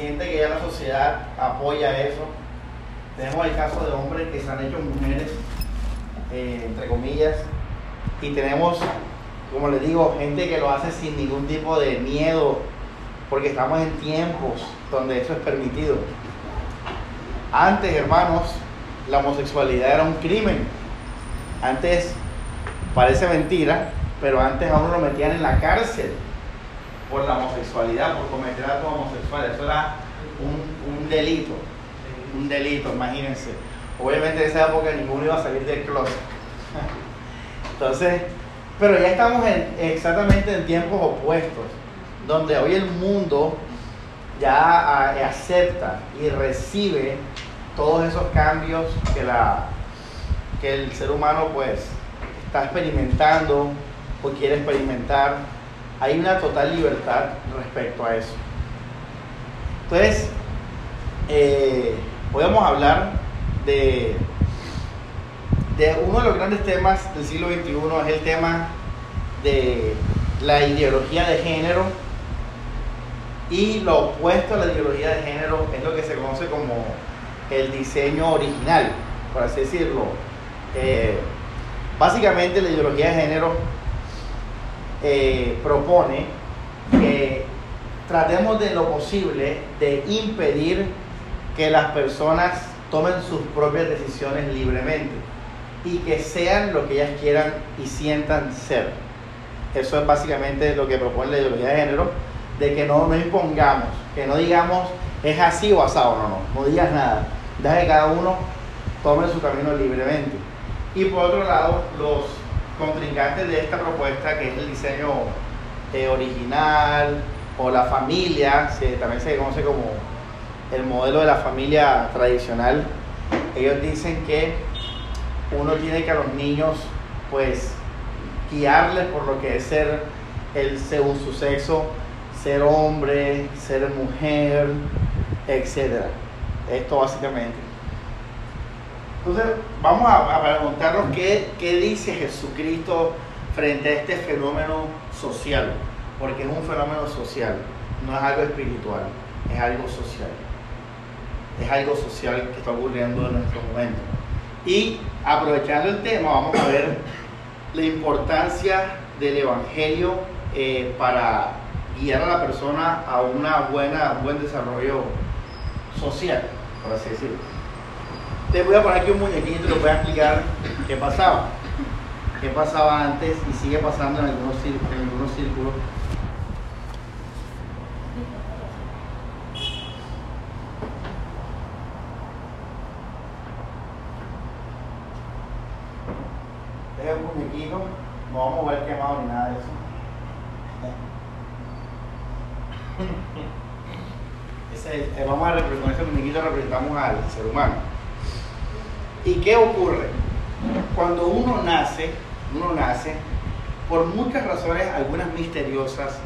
siente que ya la sociedad apoya eso. Tenemos el caso de hombres que se han hecho mujeres, eh, entre comillas, y tenemos, como les digo, gente que lo hace sin ningún tipo de miedo, porque estamos en tiempos donde eso es permitido. Antes, hermanos, la homosexualidad era un crimen. Antes, parece mentira, pero antes a uno lo metían en la cárcel por la homosexualidad, por cometer actos homosexuales. Eso era un, delito, un delito, imagínense. Obviamente en esa época ninguno iba a salir del closet. Entonces, pero ya estamos en, exactamente en tiempos opuestos, donde hoy el mundo ya acepta y recibe todos esos cambios que, la, que el ser humano pues está experimentando o quiere experimentar. Hay una total libertad respecto a eso. Entonces, eh, a hablar de, de uno de los grandes temas del siglo XXI, es el tema de la ideología de género y lo opuesto a la ideología de género es lo que se conoce como el diseño original, por así decirlo. Eh, básicamente la ideología de género eh, propone que tratemos de lo posible de impedir que las personas tomen sus propias decisiones libremente y que sean lo que ellas quieran y sientan ser. Eso es básicamente lo que propone la ideología de género, de que no, no impongamos, que no digamos es así o asado, no, no, no digas nada, deja que cada uno tome su camino libremente. Y por otro lado, los contrincantes de esta propuesta, que es el diseño eh, original o la familia, también se conoce como el modelo de la familia tradicional, ellos dicen que uno tiene que a los niños, pues, guiarles por lo que es ser el según su sexo, ser hombre, ser mujer, etc. Esto básicamente. Entonces, vamos a, preguntarnos qué, qué dice Jesucristo frente a este fenómeno social, porque es un fenómeno social, no es algo espiritual, es algo social. Es algo social que está ocurriendo en nuestro momento. Y aprovechando el tema, vamos a ver la importancia del Evangelio eh, para guiar a la persona a una buena, un buen desarrollo social, por así decirlo. Les voy a poner aquí un muñequito y les voy a explicar qué pasaba. Qué pasaba antes y sigue pasando en algunos, círculos. Este es un muñequito, no vamos a mover quemado ni nada de eso. Eh, vamos a con este muñequito representamos al ser humano. ¿Y qué ocurre? Cuando uno nace, uno nace por muchas razones, algunas misteriosas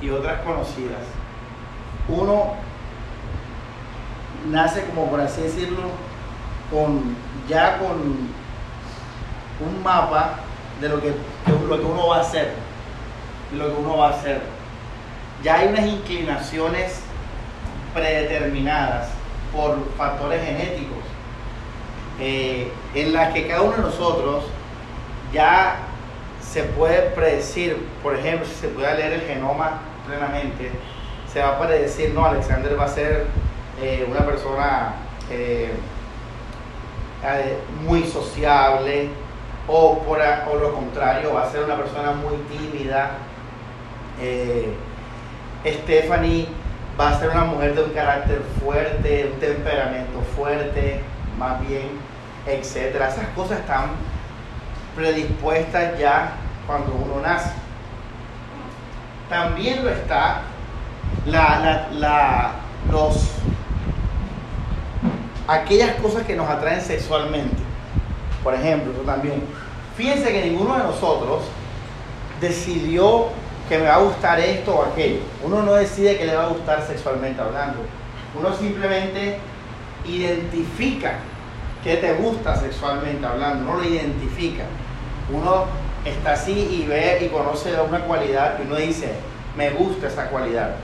y otras conocidas. Uno nace como por así decirlo, con ya con un mapa de lo que, lo que uno va a hacer, de lo que uno va a hacer. Ya hay unas inclinaciones predeterminadas por factores genéticos, eh, en las que cada uno de nosotros ya se puede predecir, por ejemplo, si se puede leer el genoma plenamente, se va a predecir, no, Alexander va a ser eh, una persona eh, muy sociable, o por o lo contrario, va a ser una persona muy tímida. Stephanie va a ser una mujer de un carácter fuerte, un temperamento fuerte, más bien, etcétera. Esas cosas están predispuestas ya cuando uno nace. También lo está la, los, aquellas cosas que nos atraen sexualmente. Por ejemplo, yo también. Fíjense que ninguno de nosotros decidió que me va a gustar esto o aquello. Uno no decide que le va a gustar sexualmente hablando. Uno simplemente identifica qué te gusta sexualmente hablando. Uno lo identifica. Uno está así y ve y conoce una cualidad y uno dice, me gusta esa cualidad.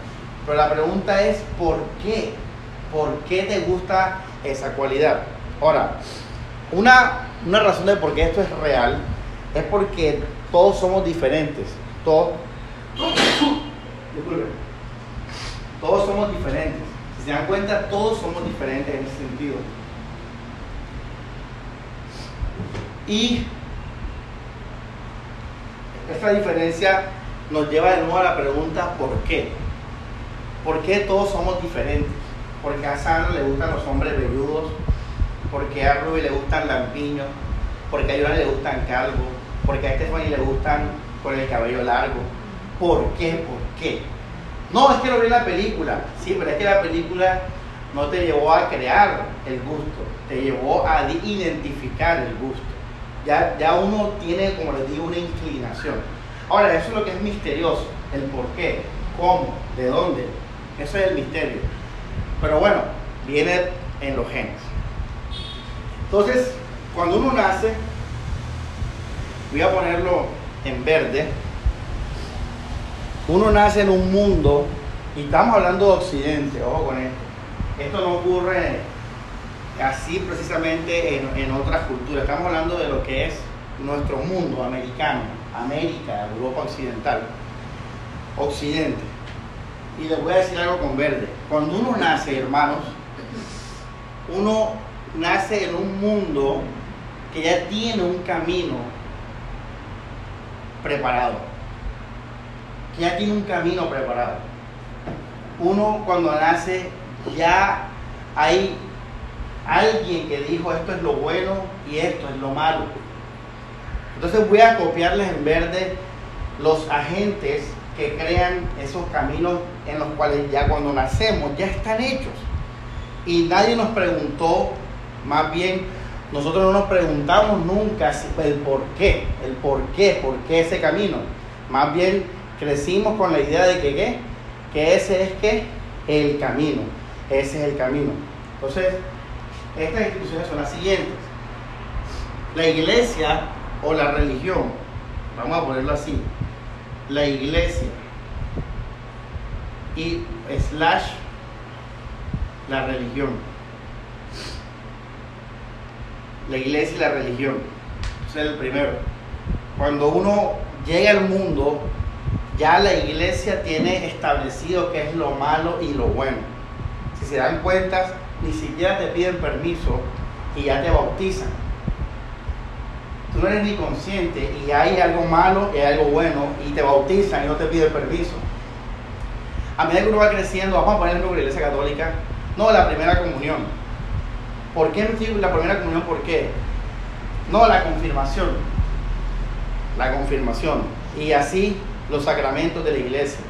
Pero la pregunta es, ¿por qué? ¿Por qué te gusta esa cualidad? Ahora, una, una razón de por qué esto es real es porque todos somos diferentes. Todos, todos somos diferentes. Si se dan cuenta, todos somos diferentes en ese sentido. Y esta diferencia nos lleva de nuevo a la pregunta ¿por qué? ¿Por qué todos somos diferentes? Porque a Sandra le gustan los hombres velludos, porque a Ruby le gustan lampiños, porque a Yolanda le gustan calvos, porque a Stephanie le gustan con el cabello largo. ¿Por qué? ¿Por qué? No, es que lo vi en la película. Sí, pero es que la película no te llevó a crear el gusto, te llevó a identificar el gusto. Ya, ya uno tiene, como les digo, una inclinación. Ahora, eso es lo que es misterioso, el por qué, cómo, de dónde. Eso es el misterio. Pero bueno, viene en los genes. Entonces, cuando uno nace, voy a ponerlo en verde, uno nace en un mundo, y estamos hablando de Occidente, ojo con esto, esto no ocurre así precisamente en, en otras culturas, estamos hablando de lo que es nuestro mundo americano, América, Europa Occidental, Occidente. Y les voy a decir algo con verde. Cuando uno nace, hermanos, uno nace en un mundo que ya tiene un camino preparado. Que ya tiene un camino preparado. Uno cuando nace ya hay alguien que dijo esto es lo bueno y esto es lo malo. Entonces voy a copiarles en verde los agentes que crean esos caminos en los cuales ya cuando nacemos ya están hechos. Y nadie nos preguntó, más bien nosotros no nos preguntamos nunca el por qué, el por qué, por qué ese camino. Más bien crecimos con la idea de que ¿qué? que ese es el camino, ese es el camino. Entonces, estas instituciones son las siguientes. La iglesia o la religión, vamos a ponerlo así, la iglesia y slash la religión. La iglesia y la religión. Es el primero. Cuando uno llega al mundo, ya la iglesia tiene establecido qué es lo malo y lo bueno. Si se dan cuenta, ni siquiera te piden permiso y ya te bautizan tú no eres ni consciente y hay algo malo y hay algo bueno y te bautizan y no te piden permiso. A medida que uno va creciendo, vamos a poner en la iglesia católica, no, la primera comunión. ¿Por qué la primera comunión? ¿Por qué? No, la confirmación. La confirmación. Y así los sacramentos de la iglesia.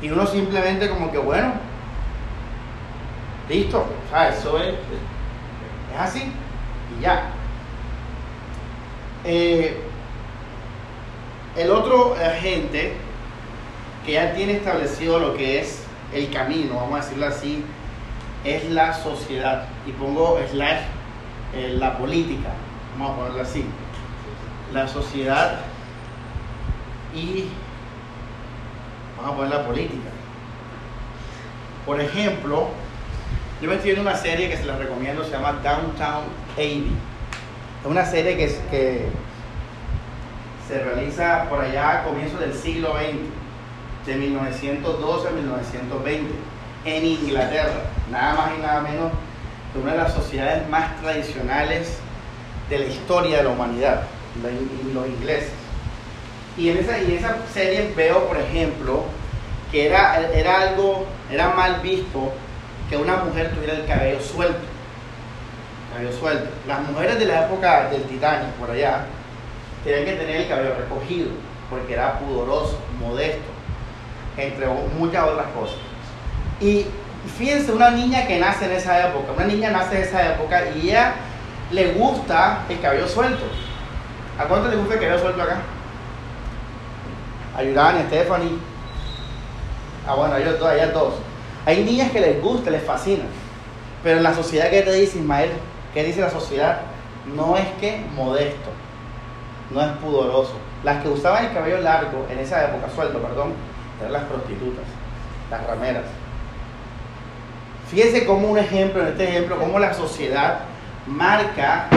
Y uno simplemente como que, bueno, listo, o sea, eso es, es así y ya. Eh, el otro agente que ya tiene establecido lo que es el camino, vamos a decirlo así, es la sociedad. Y pongo slash eh, la política, vamos a ponerlo así. La sociedad y vamos a poner la política. Por ejemplo, yo me estoy viendo una serie que se la recomiendo, se llama Downtown Abbey es una serie que, que se realiza por allá a comienzos del siglo XX, de 1912 a 1920, en Inglaterra, nada más y nada menos que una de las sociedades más tradicionales de la historia de la humanidad, los ingleses. Y en esa, y esa serie veo, por ejemplo, que era, era algo, era mal visto que una mujer tuviera el cabello suelto cabello suelto. Las mujeres de la época del Titanic, por allá, tenían que tener el cabello recogido, porque era pudoroso, modesto, entre muchas otras cosas. Y fíjense, una niña que nace en esa época, una niña nace en esa época y ella le gusta el cabello suelto. ¿A cuánto le gusta el cabello suelto acá? A Stephanie. Ah, bueno, ellos dos, a dos. Hay niñas que les gusta, les fascina. Pero en la sociedad que te dice Ismael, ¿Qué dice la sociedad? No es que modesto, no es pudoroso. Las que usaban el cabello largo en esa época, suelto, perdón, eran las prostitutas, las rameras. Fíjense como un ejemplo, en este ejemplo, cómo la sociedad marca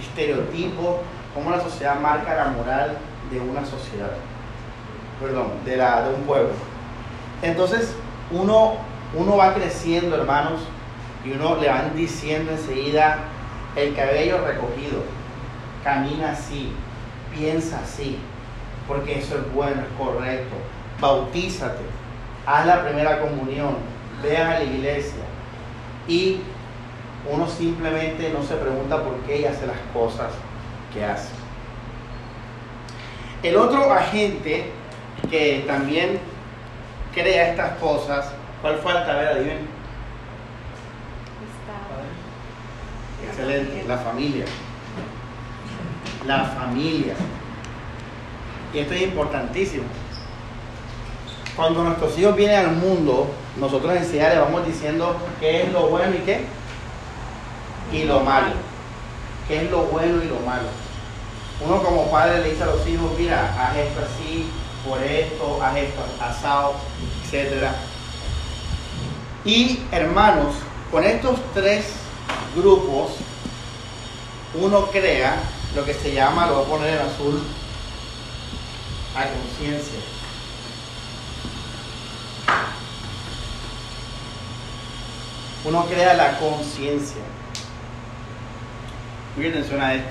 estereotipos, cómo la sociedad marca la moral de una sociedad, perdón, de, la, de un pueblo. Entonces, uno, uno va creciendo, hermanos, y uno le van diciendo enseguida el cabello recogido, camina así, piensa así, porque eso es bueno, es correcto. Bautízate, haz la primera comunión, ve a la iglesia. Y uno simplemente no se pregunta por qué y hace las cosas que hace. El otro agente que también crea estas cosas, ¿cuál fue el ver, adivinen? Excelente, la familia. La familia. Y esto es importantísimo. Cuando nuestros hijos vienen al mundo, nosotros enseguida les vamos diciendo qué es lo bueno y qué. Y lo malo. ¿Qué es lo bueno y lo malo? Uno como padre le dice a los hijos, mira, haz esto así, por esto, haz esto asado, etc. Y hermanos, con estos tres grupos, uno crea lo que se llama, lo voy a poner en azul, a conciencia. Uno crea la conciencia. Muy atención a esto,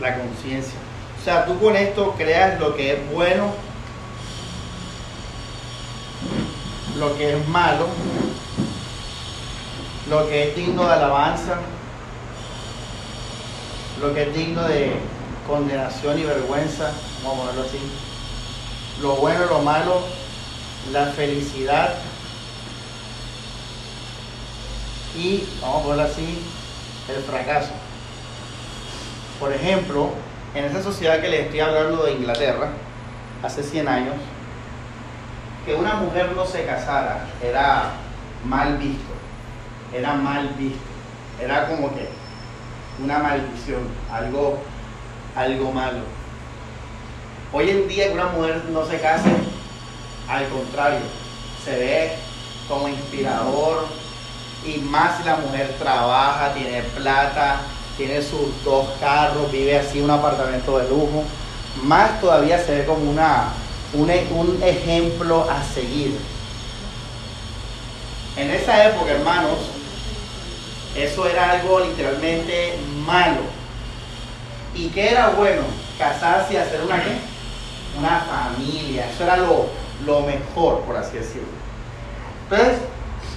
la conciencia. O sea, tú con esto creas lo que es bueno, lo que es malo, lo que es digno de alabanza, lo que es digno de condenación y vergüenza, vamos a ponerlo así, lo bueno y lo malo, la felicidad. Y, vamos a ponerlo así, el fracaso. Por ejemplo, en esa sociedad que les estoy hablando de Inglaterra, hace 100 años, que una mujer no se casara era mal visto, era mal visto, era como que una maldición, algo, algo malo. Hoy en día que una mujer no se case, al contrario, se ve como inspirador y más si la mujer trabaja, tiene plata, tiene sus dos carros, vive así un apartamento de lujo, más todavía se ve como una, un, un ejemplo a seguir. En esa época, hermanos, eso era algo literalmente malo. ¿Y qué era bueno? Casarse y hacer una? Una familia. Eso era lo, lo mejor, por así decirlo. Entonces,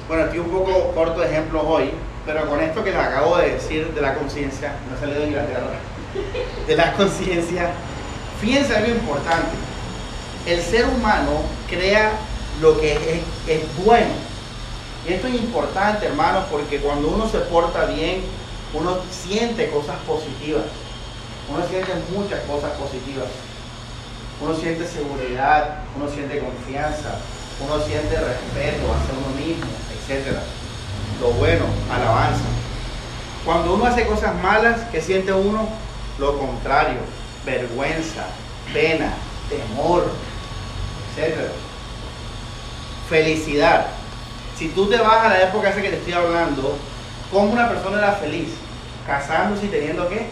bueno, estoy un poco corto de ejemplos hoy, pero con esto que les acabo de decir de la conciencia, no salido de Inglaterra, de la conciencia, fíjense algo importante. El ser humano crea lo que es, es bueno y esto es importante, hermanos, porque cuando uno se porta bien, uno siente cosas positivas. Uno siente muchas cosas positivas. Uno siente seguridad, uno siente confianza, uno siente respeto hacia uno mismo, etc. Lo bueno, alabanza. Cuando uno hace cosas malas, ¿qué siente uno? Lo contrario, vergüenza, pena, temor, etc. Felicidad. Si tú te vas a la época esa que te estoy hablando, ¿cómo una persona era feliz? Casándose y teniendo qué?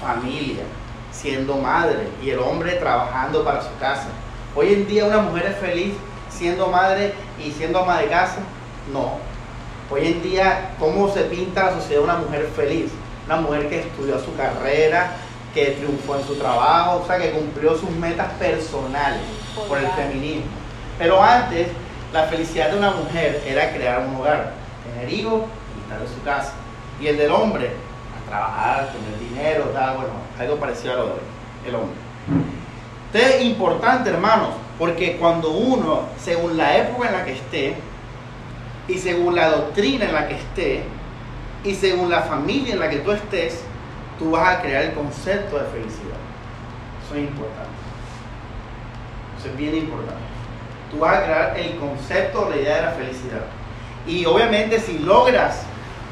Familia, siendo madre y el hombre trabajando para su casa. Hoy en día una mujer es feliz siendo madre y siendo ama de casa. No. Hoy en día, ¿cómo se pinta la sociedad de una mujer feliz? Una mujer que estudió su carrera, que triunfó en su trabajo, o sea, que cumplió sus metas personales por el feminismo. Pero antes la felicidad de una mujer era crear un hogar, tener hijos y estar en su casa. Y el del hombre, a trabajar, tener dinero, tal, bueno, algo parecido a lo del hombre. Entonces es importante, hermanos, porque cuando uno, según la época en la que esté, y según la doctrina en la que esté, y según la familia en la que tú estés, tú vas a crear el concepto de felicidad. Eso es importante. Eso es bien importante tú vas a crear el concepto, la idea de la felicidad. Y obviamente si logras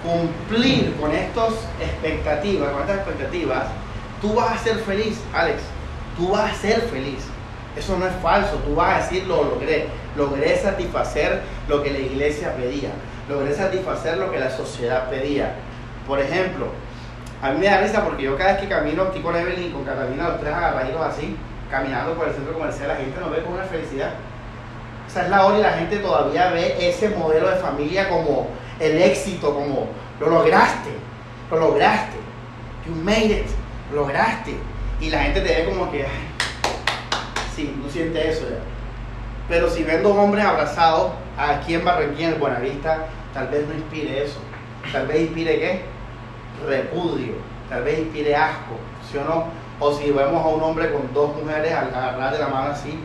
cumplir con estas expectativas, con estas expectativas, tú vas a ser feliz, Alex. Tú vas a ser feliz. Eso no es falso, tú vas a decir lo logré. Logré satisfacer lo que la iglesia pedía. Logré satisfacer lo que la sociedad pedía. Por ejemplo, a mí me da risa porque yo cada vez que camino, estoy con Evelyn, con Catalina, los tres agarraditos así, caminando por el centro comercial, la gente nos ve con una felicidad. Esa es la hora y la gente todavía ve ese modelo de familia como el éxito, como lo lograste, lo lograste, you made it, lo lograste. Y la gente te ve como que, sí, no siente eso ya. Pero si ven dos hombres abrazados aquí en Barranquilla, en Buenavista, tal vez no inspire eso. Tal vez inspire qué? Repudio. Tal vez inspire asco, ¿sí o no? O si vemos a un hombre con dos mujeres agarrar de la mano así,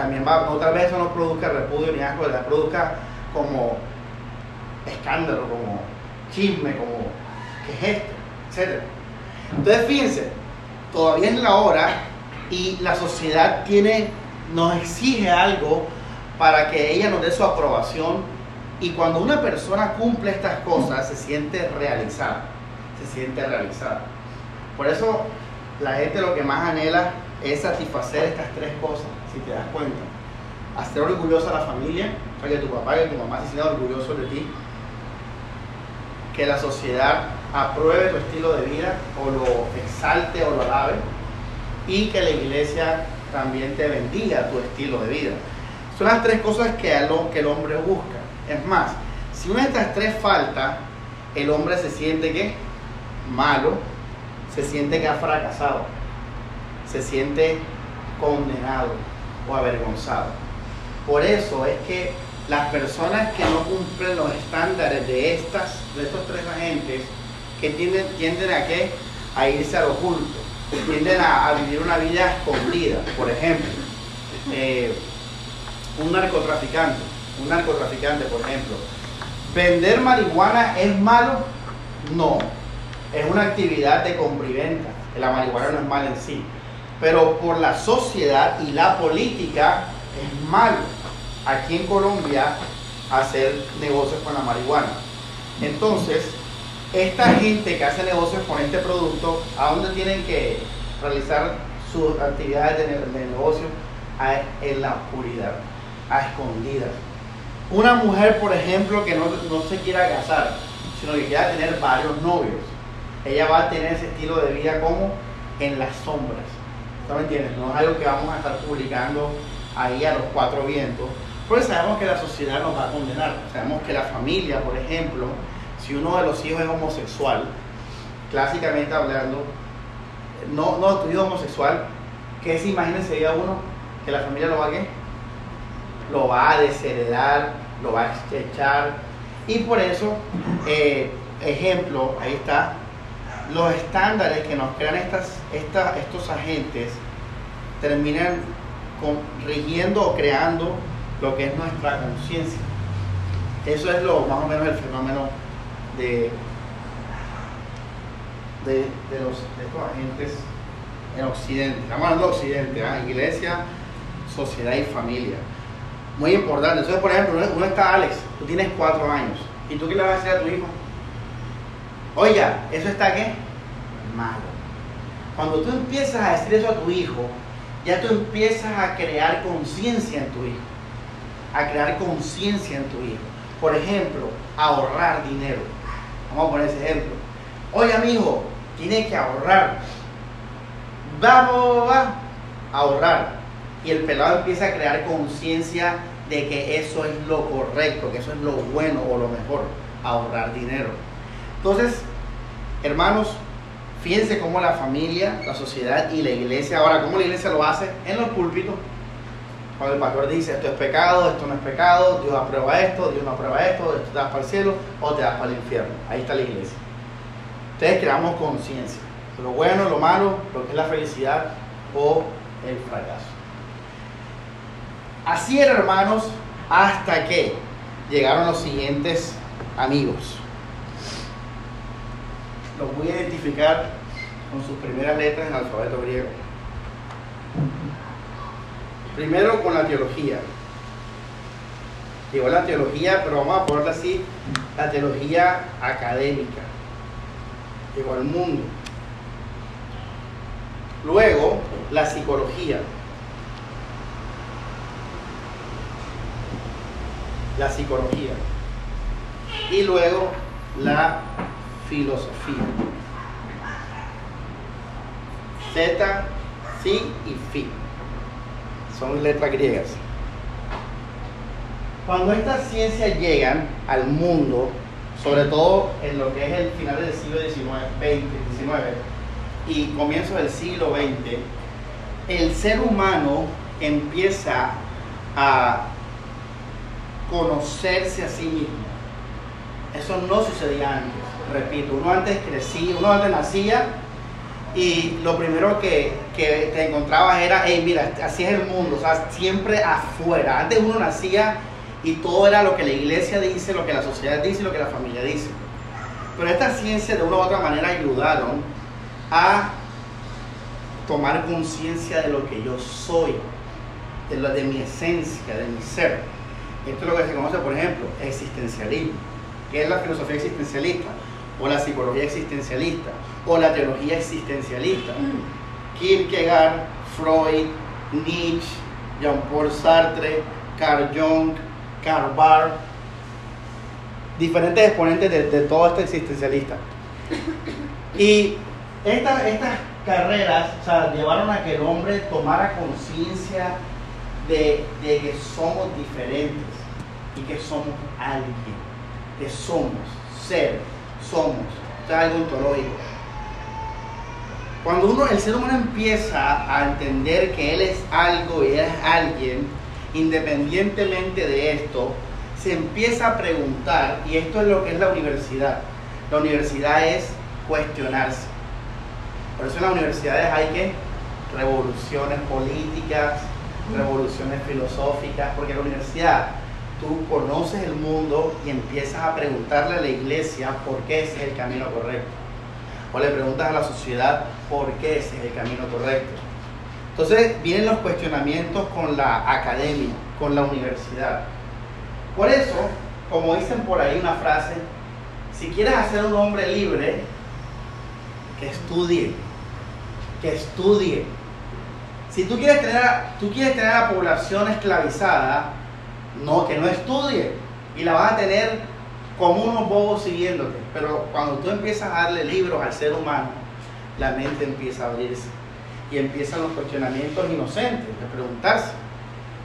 también va, tal vez eso no produzca repudio ni asco, tal produzca como escándalo, como chisme, como ¿qué es esto? Etcétera. Entonces fíjense, todavía es la hora y la sociedad tiene, nos exige algo para que ella nos dé su aprobación y cuando una persona cumple estas cosas se siente realizada, se siente realizada. Por eso la gente lo que más anhela es satisfacer estas tres cosas, si te das cuenta. Hacer orgullosa a la familia, para que tu papá y tu mamá se sientan orgullosos de ti. Que la sociedad apruebe tu estilo de vida o lo exalte o lo alabe. Y que la iglesia también te bendiga tu estilo de vida. Son las tres cosas que, el hombre busca. Es más, si una de estas tres falta, el hombre se siente que malo, se siente que ha fracasado, se siente condenado o avergonzado. Por eso es que las personas que no cumplen los estándares de, estas, de estos tres agentes, que tienden, tienden a, qué? a irse al oculto, tienden a, vivir una vida escondida. Por ejemplo, eh, un narcotraficante, un narcotraficante, por ejemplo, ¿vender marihuana es malo? No, es una actividad de compra y venta. La marihuana no es mala en sí. Pero por la sociedad y la política es malo aquí en Colombia hacer negocios con la marihuana. Entonces, esta gente que hace negocios con este producto, ¿a dónde tienen que realizar sus actividades de, negocio? en la oscuridad, a escondidas. Una mujer, por ejemplo, que no, no se quiera casar, sino que quiera tener varios novios ella va a tener ese estilo de vida como en las sombras. ¿Tú me entiendes? No es algo que vamos a estar publicando ahí a los cuatro vientos, porque sabemos que la sociedad nos va a condenar. Sabemos que la familia, por ejemplo, si uno de los hijos es homosexual, clásicamente hablando, no, no tu hijo homosexual, ¿qué se imagínense día uno? Que la familia lo va a? Lo va a desheredar, lo va a estrechar. Y por eso, eh, ejemplo, ahí está, los estándares que nos crean estas, estos agentes terminan rigiendo o creando lo que es nuestra conciencia. Eso es lo más o menos el fenómeno de, de, los, estos agentes en Occidente. Estamos hablando de Occidente, ¿ah? iglesia, sociedad y familia. Muy importante. Entonces, por ejemplo, uno está Alex, tú tienes cuatro años. ¿Y tú qué le vas a decir a tu hijo? Oiga, ¿eso está qué? Malo. Cuando tú empiezas a decir eso a tu hijo, ya tú empiezas a crear conciencia en tu hijo. A crear conciencia en tu hijo. Por ejemplo, ahorrar dinero. Vamos a poner ese ejemplo. Oye, amigo, tienes que ahorrar. Vamos, va, a ahorrar. Y el pelado empieza a crear conciencia de que eso es lo correcto, que eso es lo bueno o lo mejor, ahorrar dinero. Entonces, hermanos, fíjense cómo la familia, la sociedad y la iglesia, ahora, cómo la iglesia lo hace en los púlpitos. Cuando el pastor dice esto es pecado, esto no es pecado, Dios aprueba esto, Dios no aprueba esto, esto te das para el cielo o te das para el infierno. Ahí está la iglesia. Entonces creamos conciencia. Lo bueno, lo malo, lo que es la felicidad o el fracaso. Así era, hermanos, hasta que llegaron los siguientes amigos los voy a identificar con sus primeras letras en el alfabeto griego. Primero con la teología. Llegó la teología, pero vamos a ponerla así, la teología académica. Llegó al mundo. Luego, la psicología. La psicología. Y luego, la filosofía. Z, Si y Fi. Son letras griegas. Cuando estas ciencias llegan al mundo, sobre todo en lo que es el final del siglo XIX, 20, 19 y comienzo del siglo XX, el ser humano empieza a conocerse a sí mismo. Eso no sucedía antes. Repito, uno antes crecía, uno antes nacía y lo primero que, que te encontrabas era, hey, mira, así es el mundo, o sea, siempre afuera. Antes uno nacía y todo era lo que la iglesia dice, lo que la sociedad dice y lo que la familia dice. Pero estas ciencias de una u otra manera ayudaron a tomar conciencia de lo que yo soy, de, lo, de mi esencia, de mi ser. Esto es lo que se conoce, por ejemplo, existencialismo, que es la filosofía existencialista, o la psicología existencialista, o la teología existencialista. Kierkegaard, Freud, Nietzsche, Jean-Paul Sartre, Carl Jung, Karl Barth, diferentes exponentes de, todo este existencialista. Y estas, estas carreras llevaron a que el hombre tomara conciencia de, de, que somos diferentes y que somos alguien, que somos ser, somos. Esto es algo ontológico. Cuando uno, el ser humano empieza a entender que él es algo y es alguien, independientemente de esto, se empieza a preguntar, y esto es lo que es la universidad. La universidad es cuestionarse. Por eso en las universidades hay que revoluciones políticas, revoluciones filosóficas, porque la universidad tú conoces el mundo y empiezas a preguntarle a la iglesia por qué ese es el camino correcto. O le preguntas a la sociedad por qué ese es el camino correcto. Entonces vienen los cuestionamientos con la academia, con la universidad. Por eso, como dicen por ahí una frase, si quieres hacer un hombre libre, que estudie, que estudie. Si tú quieres tener, tú quieres tener a la población esclavizada, no, que no estudie. Y la vas a tener como unos bobos siguiéndote. Pero cuando tú empiezas a darle libros al ser humano, la mente empieza a abrirse. Y empiezan los cuestionamientos inocentes, de preguntarse.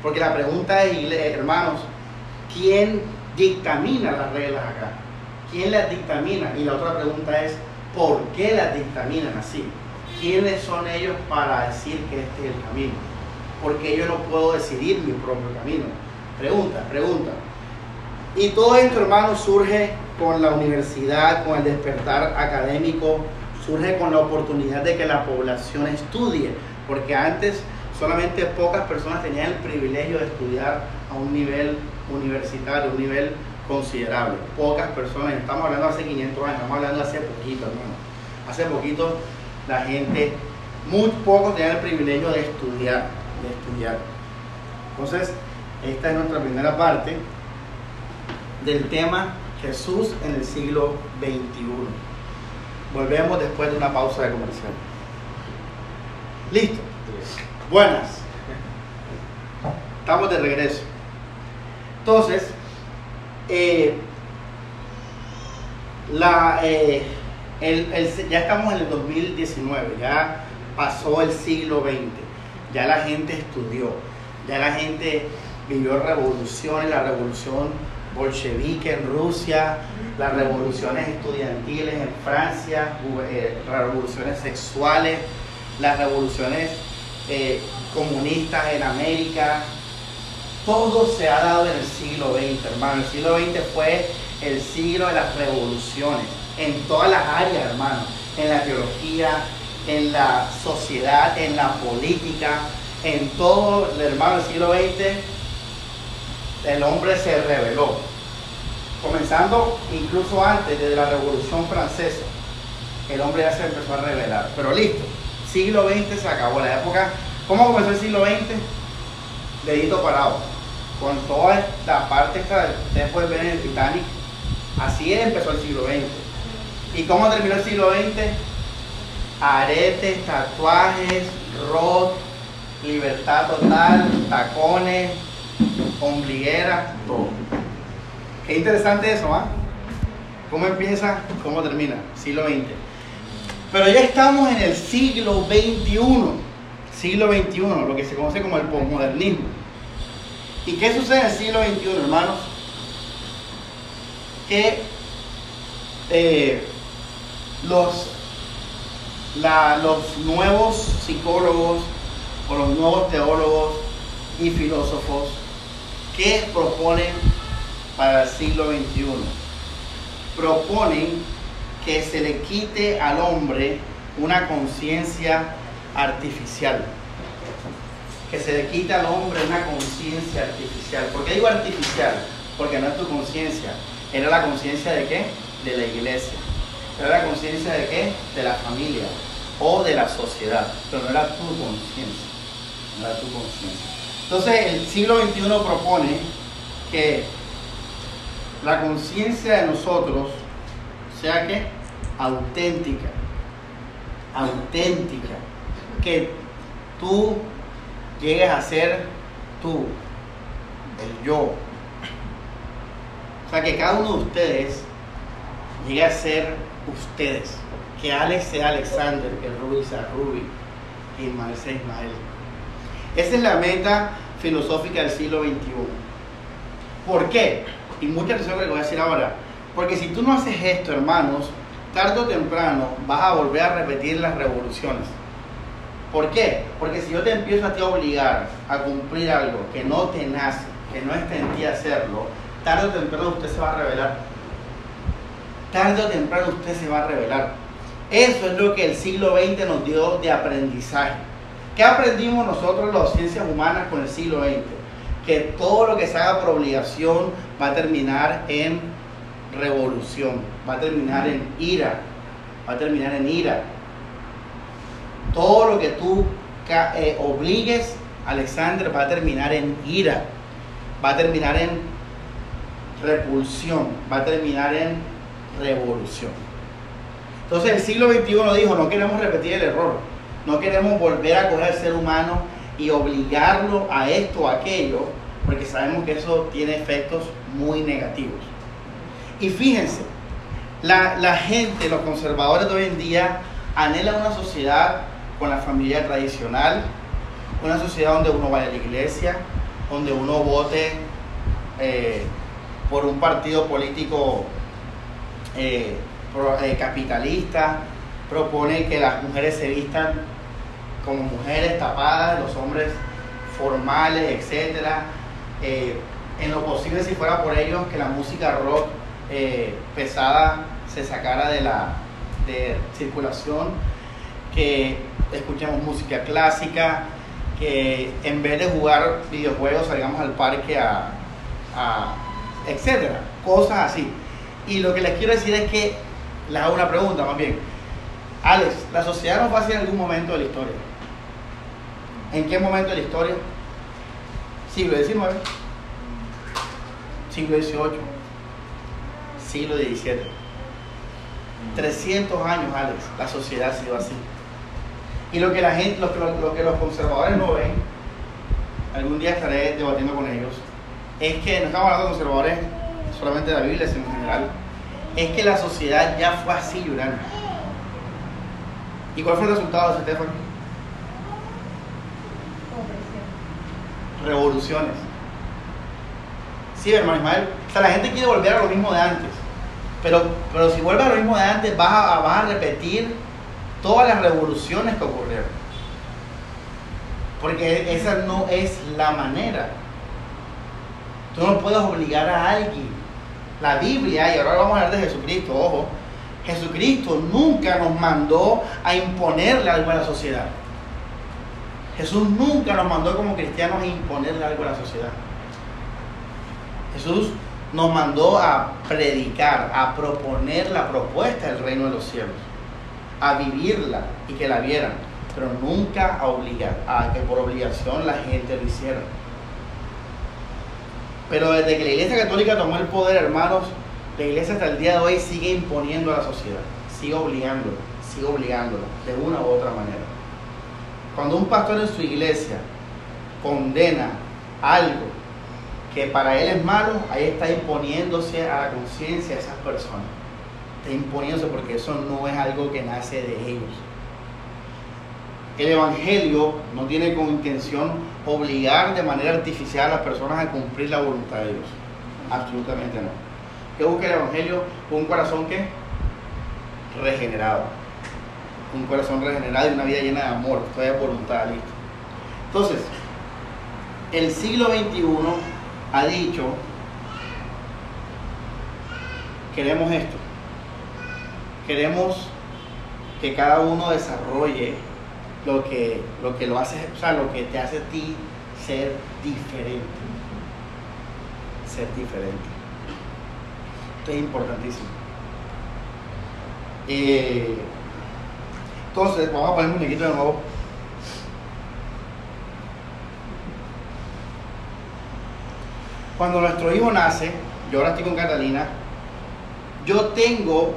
Porque la pregunta es, hermanos, ¿quién dictamina las reglas acá? ¿Quién las dictamina? Y la otra pregunta es, ¿por qué las dictaminan así? ¿quiénes son ellos para decir que este es el camino? Porque yo no puedo decidir mi propio camino. Pregunta, pregunta. Y todo esto, hermano, surge con la universidad, con el despertar académico, surge con la oportunidad de que la población estudie, porque antes solamente pocas personas tenían el privilegio de estudiar a un nivel universitario, un nivel considerable. Pocas personas, estamos hablando hace 500 años, estamos hablando hace poquito, hermano. Hace poquito la gente, muy pocos tenían el privilegio de estudiar, de estudiar. Entonces, esta es nuestra primera parte del tema Jesús en el siglo XXI. Volvemos después de una pausa de comercial. Listo. Buenas. Estamos de regreso. Entonces, eh, la, eh, ya estamos en el 2019, ya pasó el siglo XX, ya la gente estudió, ya la gente vivió revoluciones, la revolución bolchevique en Rusia, las revoluciones estudiantiles en Francia, eh, revoluciones sexuales, las revoluciones eh, comunistas en América. Todo se ha dado en el siglo XX, hermano. El siglo XX fue el siglo de las revoluciones en todas las áreas, hermano, en la teología, en la sociedad, en la política, en todo, hermano, el siglo XX, el hombre se rebeló. Comenzando incluso antes de la Revolución Francesa, el hombre ya se empezó a rebelar. Pero listo, siglo XX se acabó la época. ¿Cómo comenzó el siglo XX? Dedito parado. Con toda esta parte esta, ustedes pueden ver en el Titanic, así empezó el siglo XX ¿Y cómo terminó el siglo XX? Aretes, tatuajes, rock, libertad total, tacones, ombligueras, todo. Qué interesante eso, ¿ah? ¿Cómo empieza? ¿Cómo termina? Siglo XX. Pero ya estamos en el siglo XXI. Siglo XXI, lo que se conoce como el posmodernismo. ¿Y qué sucede en el siglo XXI, hermanos? Que eh, los, los nuevos psicólogos o los nuevos teólogos y filósofos que proponen para el siglo XXI. Proponen que se le quite al hombre una conciencia artificial. Que se le quite al hombre una conciencia artificial. ¿Por qué digo artificial? Porque no es tu conciencia. Era la conciencia de qué? De la iglesia. Era la conciencia de qué? De la familia o de la sociedad. Pero no era tu conciencia. No era tu conciencia. Entonces el siglo XXI propone que la conciencia de nosotros sea que auténtica, auténtica, que tú llegues a ser tú, el yo. O sea, que cada uno de ustedes llegue a ser ustedes. Que Alex sea Alexander, que Ruby sea Ruby, que Ismael sea Ismael. Esa es la meta filosófica del siglo XXI. ¿Por qué? Y mucha atención que le voy a decir ahora. Porque si tú no haces esto, hermanos, tarde o temprano vas a volver a repetir las revoluciones. ¿Por qué? Porque si yo te empiezo a ti obligar a cumplir algo que no te nace, que no está en ti hacerlo, tarde o temprano usted se va a revelar. Tarde o temprano usted se va a revelar. Eso es lo que el siglo XX nos dio de aprendizaje. ¿Qué aprendimos nosotros las ciencias humanas con el siglo XX? Que todo lo que se haga por obligación va a terminar en revolución, va a terminar en ira, va a terminar en ira. Todo lo que tú eh, obligues, Alexander, va a terminar en ira, va a terminar en repulsión, va a terminar en revolución. Entonces el siglo XXI dijo, no queremos repetir el error, no queremos volver a coger al ser humano y obligarlo a esto o aquello, porque sabemos que eso tiene efectos muy negativos. Y fíjense, la, gente, los conservadores de hoy en día, anhelan una sociedad con la familia tradicional, una sociedad donde uno vaya a la iglesia, donde uno vote eh, por un partido político eh, eh, capitalista, propone que las mujeres se vistan como mujeres tapadas, los hombres formales, etc. en lo posible, si fuera por ellos, que la música rock eh, pesada se sacara de la de circulación, que escuchemos música clásica, que en vez de jugar videojuegos salgamos al parque a, a etcétera, cosas así. Y lo que les quiero decir es que les hago una pregunta más bien. Alex, ¿la sociedad nos va a en algún momento de la historia? ¿En qué momento de la historia? Siglo XIX, siglo XVIII, siglo XVII. 300 años, Alex, la sociedad ha sido así. Y lo que la gente, lo que, los conservadores no ven, algún día estaré debatiendo con ellos, es que no estamos hablando de conservadores solamente de la Biblia, sino en general, es que la sociedad ya fue así, Yurán. ¿Y cuál fue el resultado de ese tema? Revoluciones. Sí, hermano Ismael. O sea, la gente quiere volver a lo mismo de antes. Pero, pero si vuelves a lo mismo de antes, vas a, vas a repetir todas las revoluciones que ocurrieron. Porque esa no es la manera. Tú no puedes obligar a alguien. La Biblia, y ahora vamos a hablar de Jesucristo, ojo, Jesucristo nunca nos mandó a imponerle algo a la sociedad. Jesús nunca nos mandó como cristianos a imponerle algo a la sociedad. Jesús nos mandó a predicar, a proponer la propuesta del reino de los cielos, a vivirla y que la vieran, pero nunca a obligar, a que por obligación la gente lo hiciera. Pero desde que la Iglesia Católica tomó el poder, hermanos, la Iglesia hasta el día de hoy sigue imponiendo a la sociedad, sigue obligándolo, sigue obligándolo, de una u otra manera. Cuando un pastor en su iglesia condena algo que para él es malo, ahí está imponiéndose a la conciencia de esas personas. Está imponiéndose porque eso no es algo que nace de ellos. El Evangelio no tiene como intención obligar de manera artificial a las personas a cumplir la voluntad de Dios. Absolutamente no. ¿Qué busca el Evangelio? Un corazón que regenerado. Un corazón regenerado y una vida llena de amor. Esto es voluntad, listo. Entonces, el siglo XXI ha dicho, queremos esto. Queremos que cada uno desarrolle lo que, lo que lo hace, o sea, lo que te hace a ti ser diferente. Ser diferente. Esto es importantísimo. Eh, entonces, vamos a poner un muñequito de nuevo. Cuando nuestro hijo nace, yo ahora estoy con Catalina, yo tengo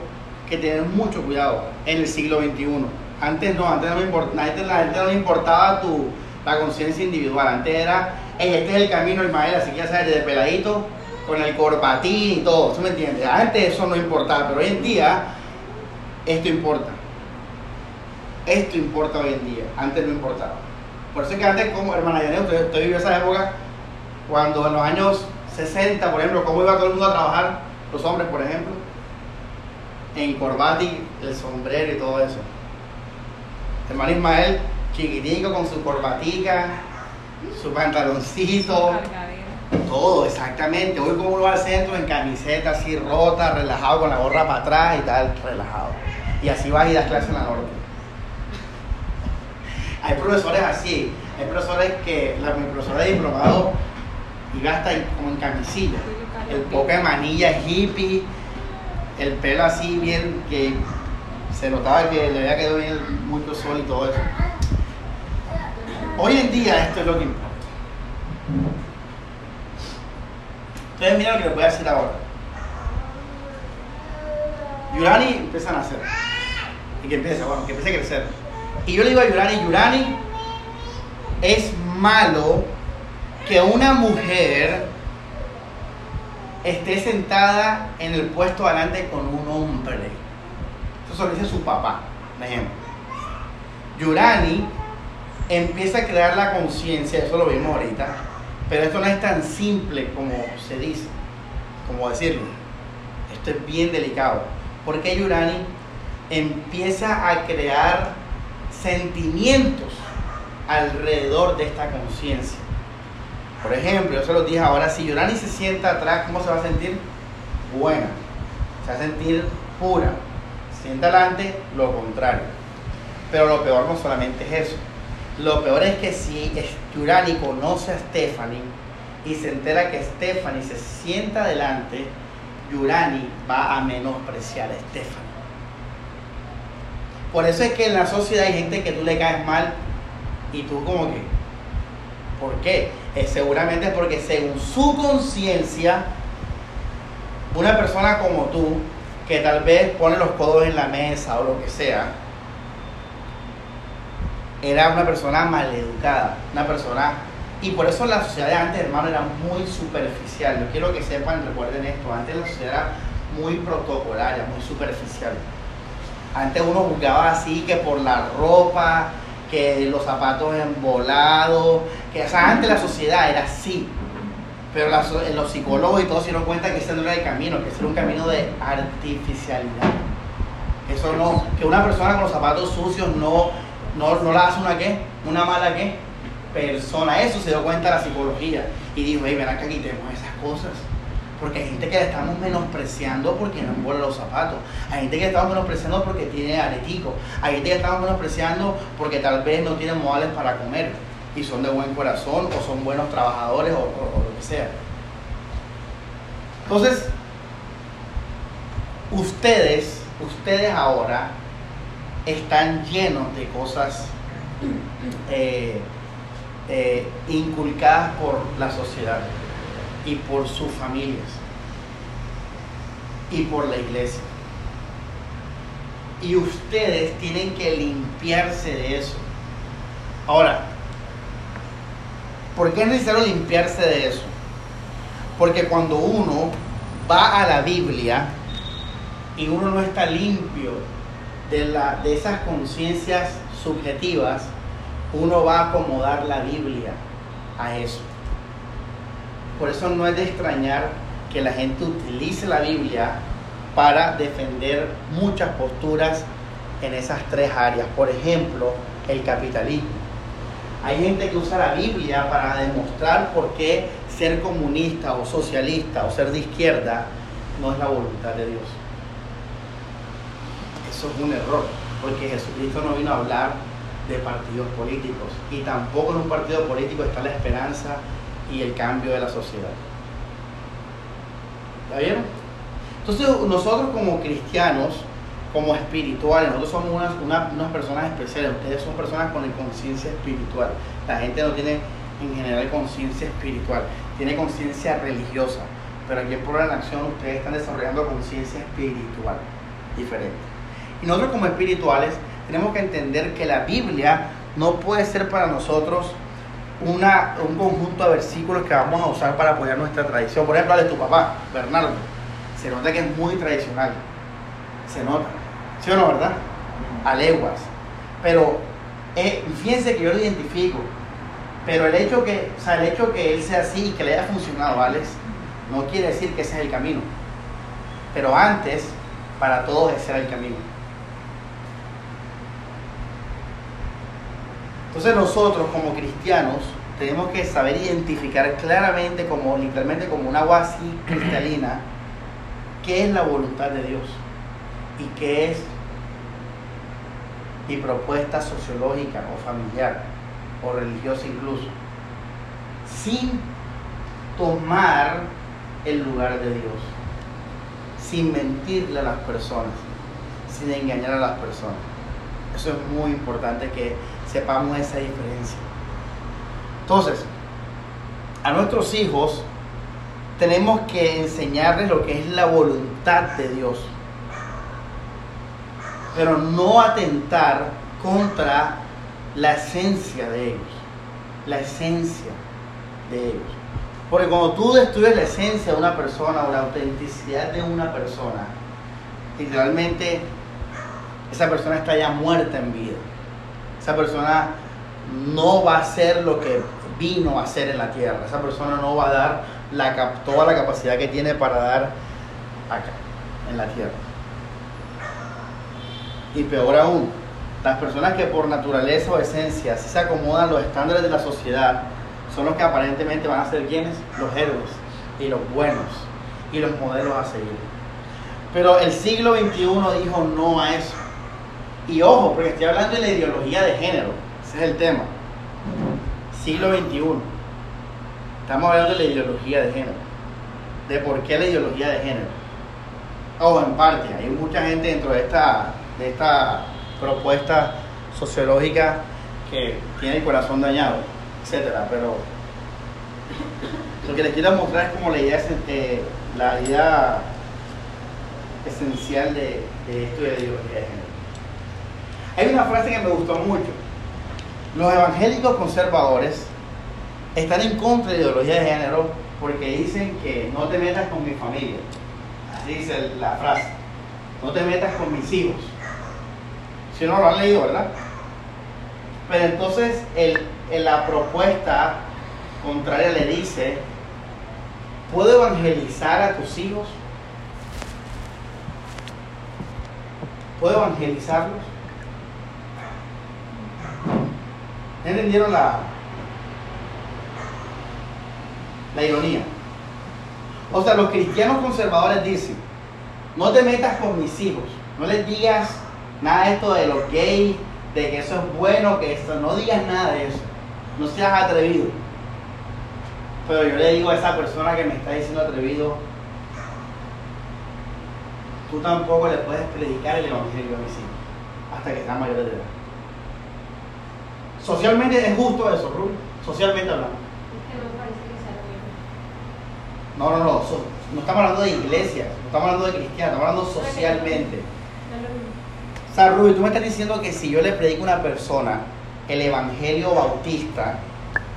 que tener mucho cuidado en el siglo XXI. Antes no, antes no me importaba, la gente no importaba tu, la conciencia individual. Antes era, este es el camino, Ismael, así que ya sabes, desde peladito, con el corbatín y todo, ¿tú me entiendes? Antes eso no importaba, pero hoy en día esto importa. Esto importa hoy en día, antes no importaba. Por eso es que antes, como hermana Yaneo, usted, usted vivió esa época cuando en los años 60, por ejemplo, cómo iba todo el mundo a trabajar, los hombres, por ejemplo, en corbata y el sombrero y todo eso. Hermano Ismael, chiquitico con su corbatica, su pantaloncito, todo, exactamente. Hoy como uno va al centro en camiseta así rota, relajado, con la gorra para atrás y tal, relajado. Y así vas y das clases en la norte. Hay profesores así, hay profesores que, la, mi profesora de diplomado iba hasta como en camisilla, el poca de manilla hippie, el pelo así bien que se notaba que le había quedado bien mucho sol y todo eso. Hoy en día esto es lo que importa. Ustedes miren lo que les voy a decir ahora. Yurani empieza a nacer. Y que empieza, bueno, que empiece a crecer. Y yo le digo a Yurani, Yurani, es malo que una mujer esté sentada en el puesto adelante con un hombre. Eso lo dice su papá, por ejemplo. Yurani empieza a crear la conciencia, eso lo vimos ahorita, pero esto no es tan simple como se dice, como decirlo. Esto es bien delicado. Porque Yurani empieza a crear sentimientos alrededor de esta conciencia. Por ejemplo, yo se los dije ahora, si Yurani se sienta atrás, ¿cómo se va a sentir? Buena. Se va a sentir pura. Se sienta adelante, lo contrario. Pero lo peor no solamente es eso. Lo peor es que si Yurani conoce a Stephanie y se entera que Stephanie se sienta adelante, Yurani va a menospreciar a Stephanie. Por eso es que en la sociedad hay gente que tú le caes mal y tú como que, ¿por qué? Eh, seguramente porque según su conciencia, una persona como tú, que tal vez pone los codos en la mesa o lo que sea, era una persona maleducada, una persona... Y por eso la sociedad de antes, hermano, era muy superficial. Yo quiero que sepan, recuerden esto, antes la sociedad era muy protocolaria, muy superficial. Antes uno juzgaba así que por la ropa, que los zapatos embolados, que o antes la sociedad era así. Pero la, los psicólogos y todos se dieron cuenta que ese no era el camino, que ese era un camino de artificialidad. Eso no, que una persona con los zapatos sucios no, no, no la hace una qué, una mala qué, persona. Eso se dio cuenta la psicología. Y dijo, hey, verá que quitemos esas cosas. Porque hay gente que la estamos menospreciando porque no embola los zapatos. Hay gente que la estamos menospreciando porque tiene aretico. Hay gente que la estamos menospreciando porque tal vez no tienen modales para comer. Y son de buen corazón o son buenos trabajadores o lo que sea. Entonces, ustedes, ustedes ahora están llenos de cosas eh, eh, inculcadas por la sociedad y por sus familias y por la iglesia. Y ustedes tienen que limpiarse de eso. Ahora, ¿por qué es necesario limpiarse de eso? Porque cuando uno va a la Biblia y uno no está limpio de, la, de esas conciencias subjetivas, uno va a acomodar la Biblia a eso. Por eso no es de extrañar que la gente utilice la Biblia para defender muchas posturas en esas tres áreas. Por ejemplo, el capitalismo. Hay gente que usa la Biblia para demostrar por qué ser comunista o socialista o ser de izquierda no es la voluntad de Dios. Eso es un error, porque Jesucristo no vino a hablar de partidos políticos y tampoco en un partido político está la esperanza y el cambio de la sociedad. ¿Ya vieron? Entonces nosotros como cristianos, como espirituales, nosotros somos unas, unas personas especiales, ustedes son personas con conciencia espiritual. La gente no tiene en general conciencia espiritual, tiene conciencia religiosa, pero aquí en Puebla en Acción ustedes están desarrollando conciencia espiritual diferente. Y nosotros como espirituales tenemos que entender que la Biblia no puede ser para nosotros una, un conjunto de versículos que vamos a usar para apoyar nuestra tradición. Por ejemplo, de tu papá, Bernardo. Se nota que es muy tradicional. Se nota. ¿Sí o no, verdad? A leguas. Pero eh, fíjense que yo lo identifico. Pero el hecho que, o sea, el hecho que él sea así y que le haya funcionado, Alex, no quiere decir que ese es el camino. Pero antes, para todos ese era el camino. Entonces nosotros como cristianos tenemos que saber identificar claramente, como literalmente como una agua así cristalina, qué es la voluntad de Dios y qué es mi propuesta sociológica o familiar o religiosa incluso, sin tomar el lugar de Dios, sin mentirle a las personas, sin engañar a las personas. Eso es muy importante que sepamos esa diferencia. Entonces, a nuestros hijos tenemos que enseñarles lo que es la voluntad de Dios, pero no atentar contra la esencia de ellos, la esencia de ellos. Porque cuando tú destruyes la esencia de una persona o la autenticidad de una persona, literalmente esa persona está ya muerta en vida esa persona no va a ser lo que vino a hacer en la tierra. Esa persona no va a dar toda la capacidad que tiene para dar acá, en la tierra. Y peor aún, las personas que por naturaleza o esencia se acomodan los estándares de la sociedad son los que aparentemente van a ser quienes? Los héroes y los buenos y los modelos a seguir. Pero el siglo XXI dijo no a eso. Y ojo, porque estoy hablando de la ideología de género, ese es el tema. Siglo XXI. Estamos hablando de la ideología de género. De por qué la ideología de género. Ojo, en parte, hay mucha gente dentro de esta, de esta propuesta sociológica que tiene el corazón dañado, etcétera, pero lo que les quiero mostrar es como la idea, eh, esencial de, de esto de la ideología de género. Hay una frase que me gustó mucho. Los evangélicos conservadores están en contra de la ideología de género porque dicen que no te metas con mi familia. Así dice la frase. No te metas con mis hijos. Si no lo han leído, ¿verdad? Pero entonces el, la propuesta contraria le dice, ¿puedo evangelizar a tus hijos? ¿Puedo evangelizarlos? ¿Entendieron la, la ironía? O sea, los cristianos conservadores dicen, no te metas con mis hijos, no les digas nada de esto de los gays, de que eso es bueno, que esto, no digas nada de eso, no seas atrevido. Pero yo le digo a esa persona que me está diciendo atrevido, tú tampoco le puedes predicar el evangelio a mis hijos hasta que sean mayores de edad. Socialmente es justo eso, Rubén. Socialmente hablando. No, no, no. no estamos hablando de iglesias, no estamos hablando de cristianos, estamos hablando socialmente. O sea, Rubén, tú me estás diciendo que si yo le predico a una persona el evangelio bautista,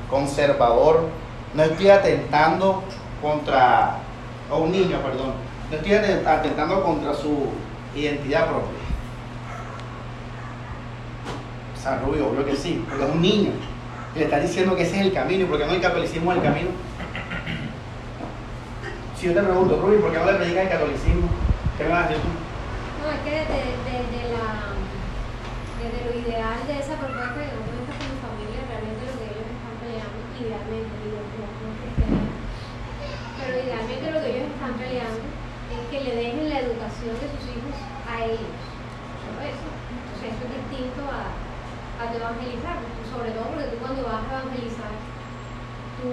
conservador, no estoy atentando contra, o un niño, perdón, no estoy atentando contra su identidad propia. O sea, Rubio, obvio que sí, porque es un niño. Y le está diciendo que ese es el camino, porque no el catolicismo es el camino. Si yo te pregunto, Rubio, ¿por qué no le predicas el catolicismo? ¿Qué me vas a decir tú? No, es que desde, desde, lo ideal de esa propuesta que cuenta con mi familia, realmente lo que ellos están peleando, idealmente, digo, no, no cristianos, pero idealmente lo que ellos están peleando es que le dejen la educación de sus hijos a ellos. Solo eso. Entonces, eso es distinto a, a evangelizar, sobre todo porque tú cuando vas a evangelizar, tú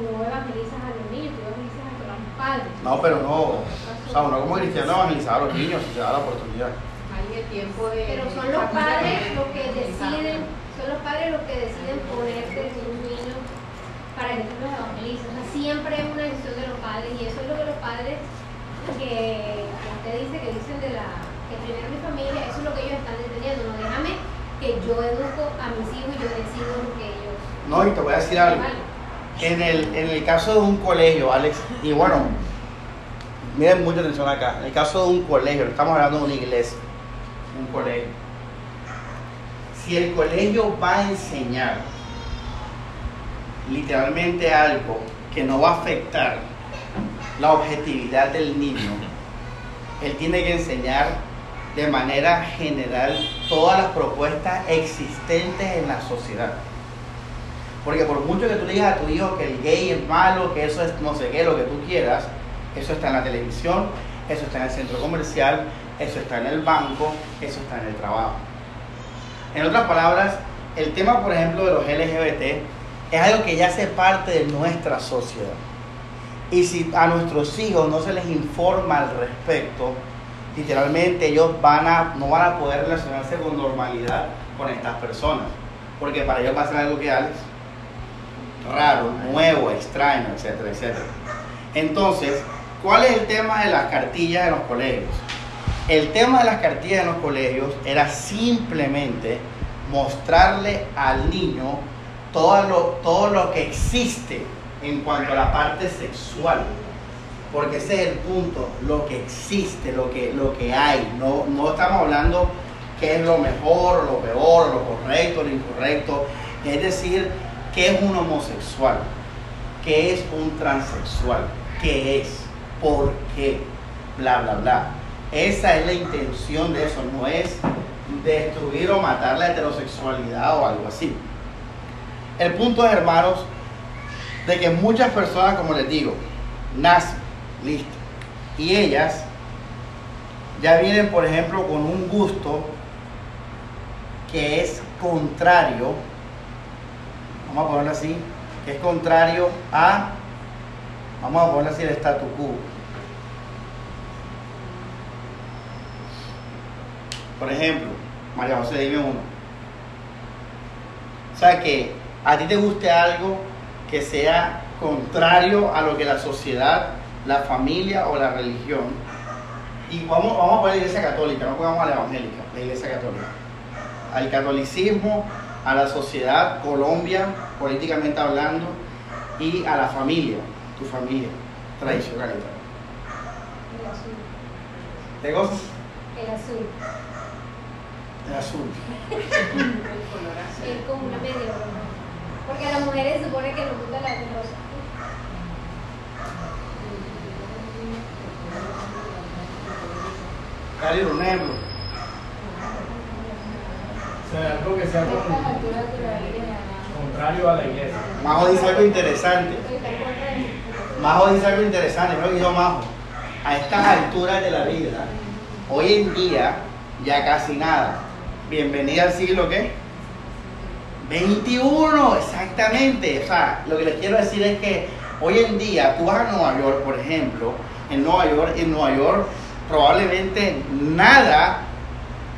no evangelizas a los niños, tú evangelizas a los padres. No, pero no, o sea, uno como cristiano evangelizar a los niños si se da la oportunidad. Hay el tiempo de... Pero son los padres los que deciden, son los padres los que deciden ponerte sus niños para que tú los evangelices. O sea, siempre es una decisión de los padres y eso es lo que los padres que, que usted dice, que dicen de la, que primero mi familia, eso es lo que ellos están entendiendo. No déjame que yo educo a mis hijos y yo decido lo que ellos... No, y te voy a decir algo. En el, en el caso de un colegio, Alex, y bueno, miren mucha atención acá, en el caso de un colegio, estamos hablando de una iglesia, un colegio. Si el colegio va a enseñar literalmente algo que no va a afectar la objetividad del niño, él tiene que enseñar de manera general todas las propuestas existentes en la sociedad. Porque por mucho que tú digas a tu hijo que el gay es malo, que eso es no sé qué, lo que tú quieras, eso está en la televisión, eso está en el centro comercial, eso está en el banco, eso está en el trabajo. En otras palabras, el tema, por ejemplo, de los LGBT es algo que ya hace parte de nuestra sociedad. Y si a nuestros hijos no se les informa al respecto, literalmente ellos van a, no van a poder relacionarse con normalidad con estas personas. Porque para ellos va a ser algo que Alex, raro, nuevo, extraño, etcétera, etcétera. Entonces, ¿cuál es el tema de las cartillas en los colegios? El tema de las cartillas en los colegios era simplemente mostrarle al niño todo lo, todo lo que existe en cuanto a la parte sexual. Porque ese es el punto, lo que existe, lo que, lo que hay. No, no estamos hablando qué es lo mejor, lo peor, lo correcto, lo incorrecto. Es decir, qué es un homosexual, qué es un transexual, qué es, por qué, bla, bla, bla. Esa es la intención de eso, no es destruir o matar la heterosexualidad o algo así. El punto es, hermanos, de que muchas personas, como les digo, nacen, listo, y ellas ya vienen, por ejemplo, con un gusto que es contrario, vamos a ponerlo así, que es contrario a, vamos a ponerlo así, el statu quo. Por ejemplo, María José, dime uno. O sea, que a ti te guste algo que sea contrario a lo que la sociedad, la familia o la religión. Y vamos, vamos a poner la iglesia católica, no pongamos a la evangélica, la iglesia católica. Al catolicismo, a la sociedad, Colombia, políticamente hablando, y a la familia, tu familia tradicional. El azul. ¿Te gozas? El azul. El azul. Es como una media. Porque a las mujeres se supone que nos gusta la rosa. Cali, un ejemplo. O sea, algo que sea con- contrario a la iglesia. Majo dice algo interesante. Majo dice algo interesante, creo que dijo Majo. A estas alturas de la vida, hoy en día, ya casi nada. Bienvenida al siglo qué? 21, exactamente. O sea, lo que les quiero decir es que hoy en día, tú vas a Nueva York, por ejemplo, en Nueva York, en Nueva York, probablemente nada,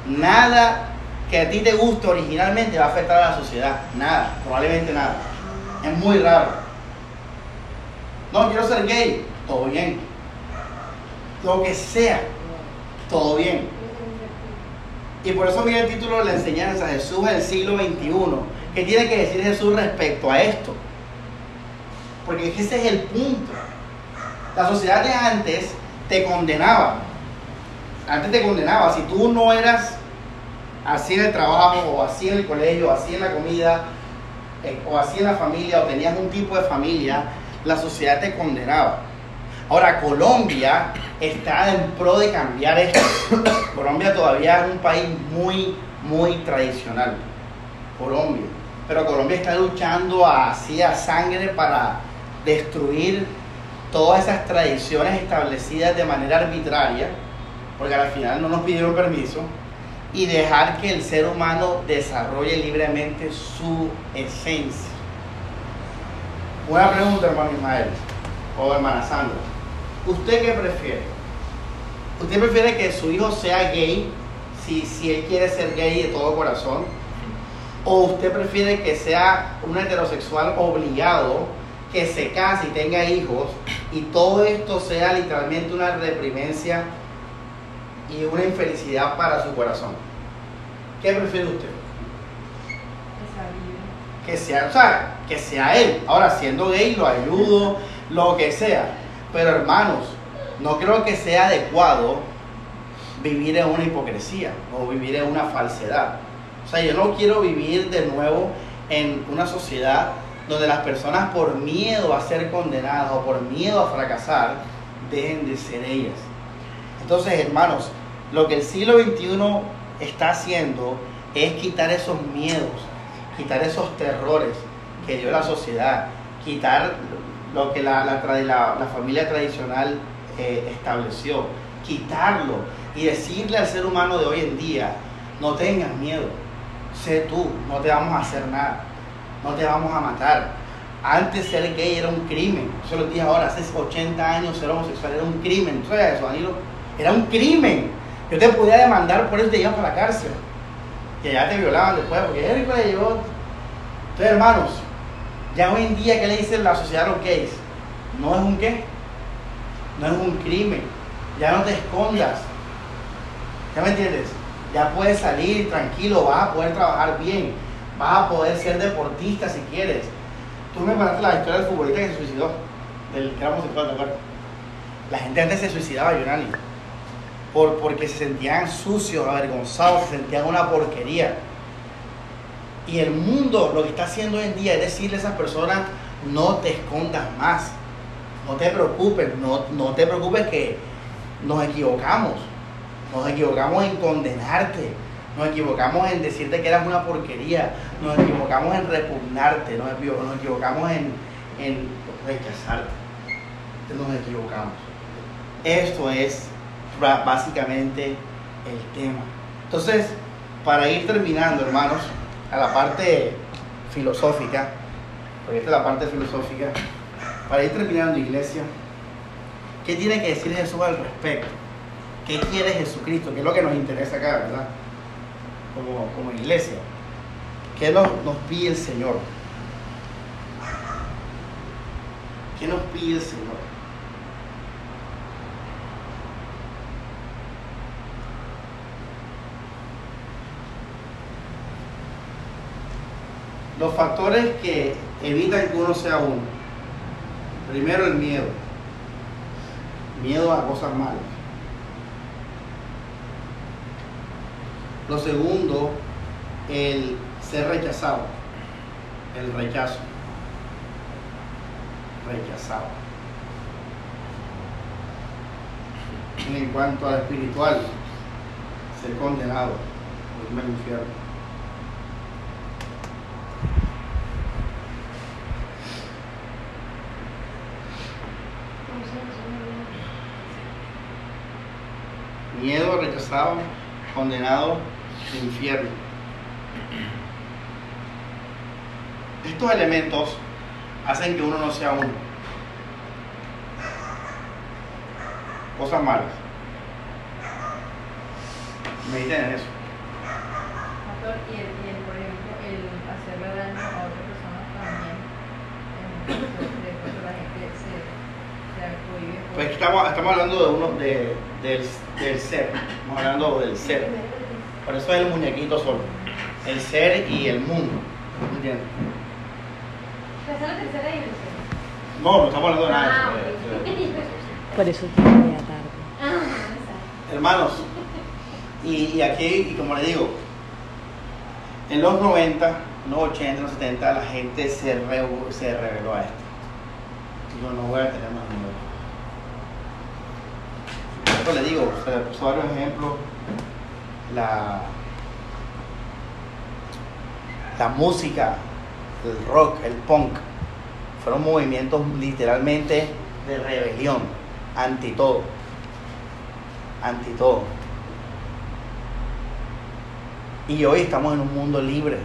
nada que a ti te guste originalmente va a afectar a la sociedad. Nada, probablemente nada. Es muy raro. No, quiero ser gay. Todo bien. Lo que sea. Todo bien. Y por eso mira el título de la enseñanza, Jesús del siglo XXI. ¿Qué tiene que decir Jesús respecto a esto? Porque ese es el punto. La sociedad de antes te condenaba. Antes te condenaba. Si tú no eras así en el trabajo, o así en el colegio, o así en la comida, eh, o así en la familia, o tenías un tipo de familia, la sociedad te condenaba. Ahora, Colombia está en pro de cambiar esto. Colombia todavía es un país muy, muy tradicional. Colombia. Pero Colombia está luchando así a sangre para destruir todas esas tradiciones establecidas de manera arbitraria, porque al final no nos pidieron permiso, y dejar que el ser humano desarrolle libremente su esencia. Una pregunta, hermano Ismael, o hermana Sandra. ¿Usted qué prefiere? ¿Usted prefiere que su hijo sea gay si, si él quiere ser gay de todo corazón? ¿O usted prefiere que sea un heterosexual obligado, que se case y tenga hijos y todo esto sea literalmente una reprimencia y una infelicidad para su corazón? ¿Qué prefiere usted? Que sea, o sea, que sea él. Ahora, siendo gay, lo ayudo, lo que sea. Pero hermanos, no creo que sea adecuado vivir en una hipocresía o vivir en una falsedad. O sea, yo no quiero vivir de nuevo en una sociedad donde las personas por miedo a ser condenadas o por miedo a fracasar, dejen de ser ellas. Entonces, hermanos, lo que el siglo XXI está haciendo es quitar esos miedos, quitar esos terrores que dio la sociedad, quitar lo que la, la, familia tradicional eh, estableció, quitarlo y decirle al ser humano de hoy en día, no tengas miedo, sé tú, no te vamos a hacer nada, no te vamos a matar. Antes ser gay era un crimen, eso lo dije ahora, hace 80 años ser homosexual era un crimen, ¿tú sabes eso, Danilo? Era un crimen. Yo te podía demandar por eso te iban para la cárcel. Que ya te violaban después, porque Eric le llevó. Entonces, hermanos, ya hoy en día, ¿qué le dice la sociedad a los gays? No es un qué, no es un crimen. Ya no te escondas. ¿Ya me entiendes? Ya puedes salir tranquilo, vas a poder trabajar bien, vas a poder ser deportista si quieres. Tú me contaste la historia del futbolista que se suicidó, del que era homosexual, ¿de acuerdo? La gente antes se suicidaba, Yonani, por, porque se sentían sucios, avergonzados, se sentían una porquería. Y el mundo lo que está haciendo hoy en día es decirle a esas personas, no te escondas más, no te preocupes, no, no te preocupes que nos equivocamos, nos equivocamos en condenarte, nos equivocamos en decirte que eras una porquería, nos equivocamos en repugnarte, nos, equivocamos en, en rechazarte, nos equivocamos. Esto es básicamente el tema. Entonces, para ir terminando, hermanos, a la parte filosófica, porque esta es la parte filosófica, para ir terminando, iglesia, ¿qué tiene que decir Jesús al respecto? ¿Qué quiere Jesucristo? ¿Qué es lo que nos interesa acá, verdad? Como, como iglesia. ¿Qué nos, nos pide el Señor? ¿Qué nos pide el Señor? Los factores que evitan que uno sea uno. Primero el miedo. Miedo a cosas malas. Lo segundo, el ser rechazado. El rechazo. Rechazado. En cuanto al espiritual, ser condenado, irme al infierno. Rechazado, condenado, infierno. Estos elementos hacen que uno no sea uno. Cosas malas. Mediten en eso. Y el, y el, por ejemplo, el hacerle daño a otra persona también, en el de la gente se, se Pues estamos, estamos hablando de uno de, del, del ser. Estamos hablando del ser. Por eso es el muñequito solo. El ser y el mundo. ¿Entiendes? Esa es la tercera dimensión. No, no estamos hablando de nada. Ah, de eso, Por eso te voy a tarde. Exacto. Hermanos, y, y aquí, y como le digo, en los 90, en los 80, en los 70, la gente se, re- se reveló a esto. Yo no voy a tener más números. Le digo, se le puso varios ejemplos. La, la música, el rock, el punk, fueron movimientos literalmente de rebelión, anti todo anti todo. Y hoy estamos en un mundo libre,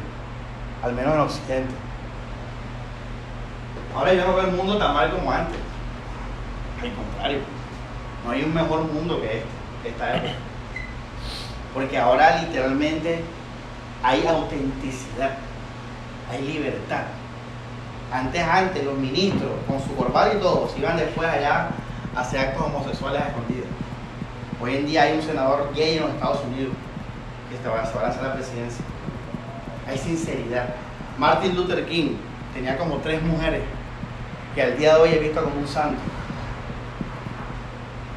al menos en Occidente. Ahora yo no veo el mundo tan mal como antes. Al contrario, no hay un mejor mundo que este, esta época. Porque ahora literalmente hay autenticidad, hay libertad. Antes, antes, los ministros, con su corbata y todo, iban después allá a hacer actos homosexuales a escondidas. Hoy en día hay un senador gay en los Estados Unidos que se va, a la presidencia. Hay sinceridad. Martin Luther King tenía como tres mujeres que al día de hoy he visto como un santo.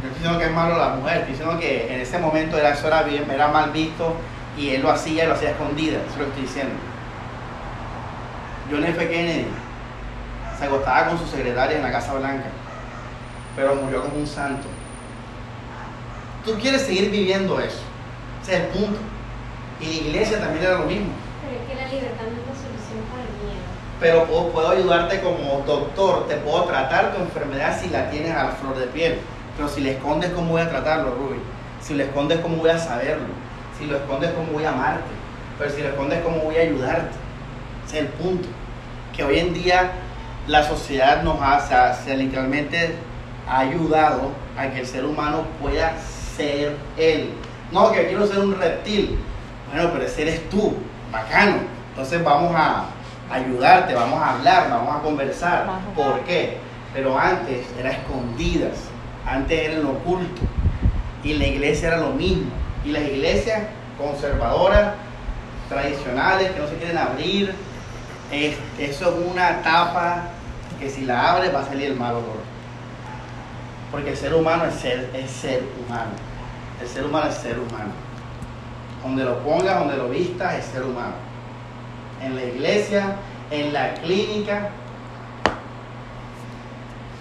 No estoy diciendo que es malo la mujer, estoy diciendo que en ese momento era, eso era, bien, era mal visto y él lo hacía y lo hacía a escondidas, eso es lo que estoy diciendo. John F. Kennedy se acostaba con su secretaria en la Casa Blanca, pero murió como un santo. Tú quieres seguir viviendo eso. Ese es el punto. Y la iglesia también era lo mismo. Pero es que la libertad no es la solución para el miedo. Pero puedo, puedo ayudarte como doctor, te puedo tratar tu enfermedad si la tienes a la flor de piel. Pero si le escondes, ¿cómo voy a tratarlo, Ruby? Si lo escondes, ¿cómo voy a saberlo? Si lo escondes, ¿cómo voy a amarte? Pero si lo escondes, ¿cómo voy a ayudarte? Ese es el punto. Que hoy en día la sociedad nos ha, literalmente ha ayudado a que el ser humano pueda ser él. No, que quiero ser un reptil. Bueno, pero ese eres tú, bacano. Entonces vamos a ayudarte, vamos a hablar, vamos a conversar. ¿Por qué? Pero antes era escondidas, antes era en lo oculto. Y la iglesia era lo mismo. Y las iglesias conservadoras, tradicionales, que no se quieren abrir, es- eso es una tapa que si la abres va a salir el mal olor. Porque el ser humano es ser, es ser humano. El ser humano es ser humano. Donde lo pongas, donde lo vistas, es ser humano. En la iglesia, en la clínica,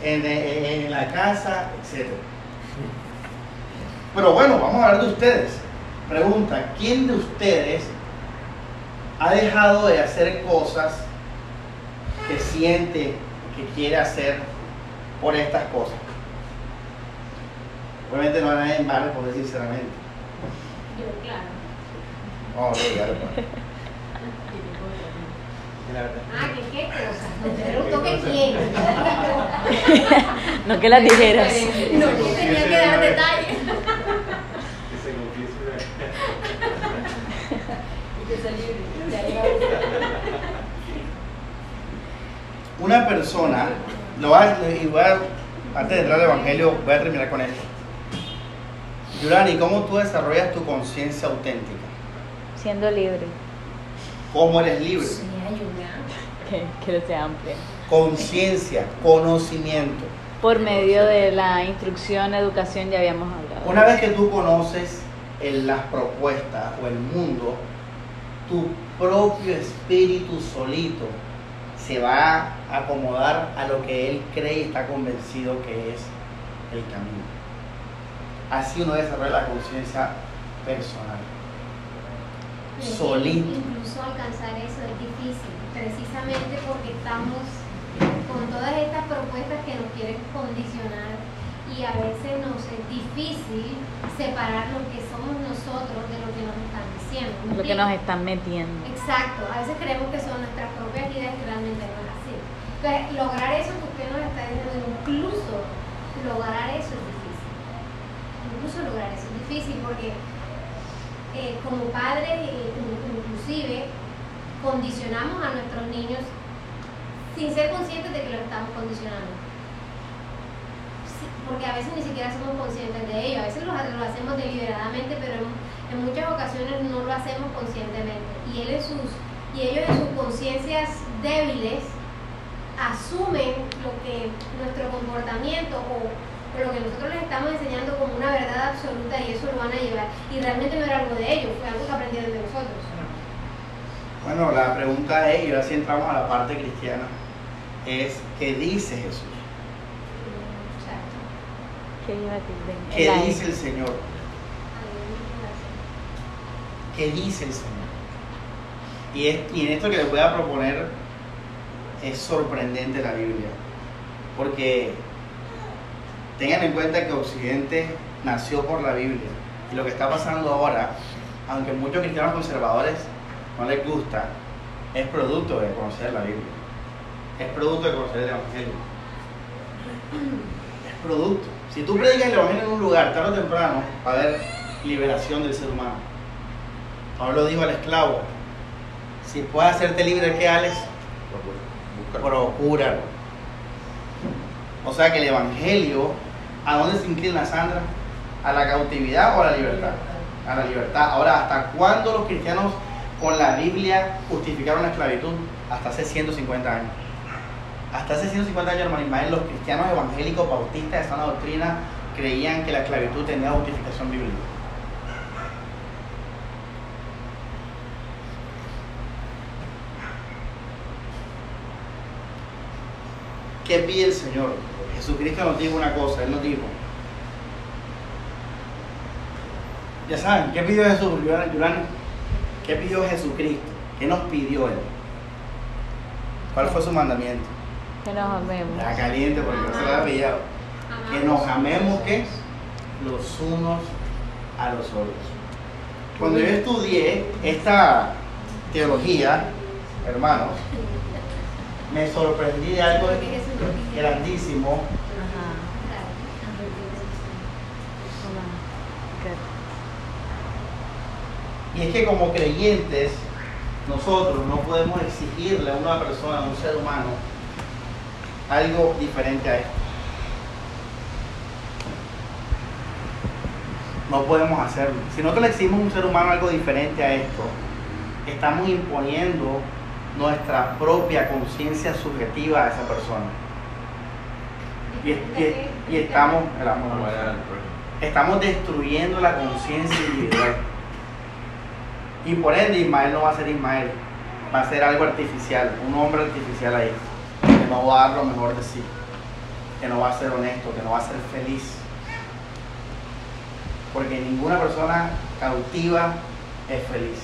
en, en- en la casa, etc. Pero bueno, vamos a hablar de ustedes. Pregunta, ¿quién de ustedes ha dejado de hacer cosas que siente que quiere hacer por estas cosas? Obviamente no hay nadie en barrio, por decir sinceramente. Yo, claro. Vamos a ver, pues. La verdad. Ah, ¿qué, qué cosa? No te pregunto que quién. No que las dijeras. No, yo tenía que dar detalles. Que se confiese. Y que se libre. Ya llega. Una persona, lo voy a, y voy a- antes de entrar al Evangelio, voy a terminar con esto. Yurani, ¿cómo tú desarrollas tu conciencia auténtica? Siendo libre. ¿Cómo eres libre? Sí, ayuda. Que, que sea amplia. Conciencia, conocimiento. Por medio de la instrucción, educación, ya habíamos hablado. Una vez que tú conoces el- las propuestas o el mundo, tu propio espíritu solito se va a acomodar a lo que él cree y está convencido que es el camino. Así uno desarrolla la conciencia personal. Solito. Incluso alcanzar eso es difícil, precisamente porque estamos con todas estas propuestas que nos quieren condicionar y a veces nos es difícil separar lo que somos nosotros de lo que nos están diciendo. ¿me Lo que nos están metiendo. Exacto, a veces creemos que son nuestras propias ideas y realmente no es así. Entonces, lograr eso que usted nos está diciendo, incluso lograr eso es difícil. Incluso lograr eso es difícil porque eh, como padres, eh, in- inclusive, condicionamos a nuestros niños sin ser conscientes de que los estamos condicionando. Porque a veces ni siquiera somos conscientes de ello, a veces lo, lo hacemos deliberadamente, pero en, en muchas ocasiones no lo hacemos conscientemente. Y, él en sus, y ellos en sus conciencias débiles asumen lo que nuestro comportamiento o, o lo que nosotros les estamos enseñando como una verdad absoluta y eso lo van a llevar. Y realmente no era algo de ellos, fue algo que aprendieron de nosotros. Bueno, la pregunta es, y ahora sí entramos a la parte cristiana, es ¿qué dice Jesús? Exacto. ¿Qué dice el Señor? ¿Qué dice el Señor? Y, es- y en esto que les voy a proponer es sorprendente la Biblia. Porque tengan en cuenta que Occidente nació por la Biblia. Y lo que está pasando ahora, aunque muchos cristianos conservadores no les gusta, es producto de conocer la Biblia. Es producto de conocer el Evangelio. Es producto. Si tú predicas el Evangelio en un lugar, tarde o temprano, va a haber liberación del ser humano. Pablo dijo al esclavo, si puedes hacerte libre, ¿qué Alex? Procúralo. O sea que el Evangelio, ¿a dónde se inclina Sandra? ¿A la cautividad o a la libertad? A la libertad. Ahora, ¿hasta cuándo los cristianos con la Biblia justificaron la esclavitud? Hasta hace 150 años. Hasta hace 150 años, hermano Ismael, los cristianos evangélicos bautistas de sana doctrina creían que la esclavitud tenía justificación bíblica. ¿Qué pide el Señor? Jesucristo nos dijo una cosa, Él nos dijo. Ya saben, ¿qué pidió Jesús? ¿Qué pidió Jesucristo? ¿Qué nos pidió Él? ¿Cuál fue su mandamiento? Que nos amemos. La caliente porque no se la había pillado. Que nos amemos ¿qué? los unos a los otros. Cuando yo estudié esta teología, hermanos, me sorprendí de algo grandísimo y es que como creyentes nosotros no podemos exigirle a una persona, a un ser humano, algo diferente a esto. No podemos hacerlo. Si nosotros le exigimos a un ser humano algo diferente a esto, estamos imponiendo nuestra propia conciencia subjetiva a esa persona. Y, y- y estamos, el amor, estamos destruyendo la conciencia individual. Y por ende Ismael no va a ser Ismael, va a ser algo artificial, un hombre artificial ahí, que no va a dar lo mejor de sí, que no va a ser honesto, que no va a ser feliz. Porque ninguna persona cautiva es feliz.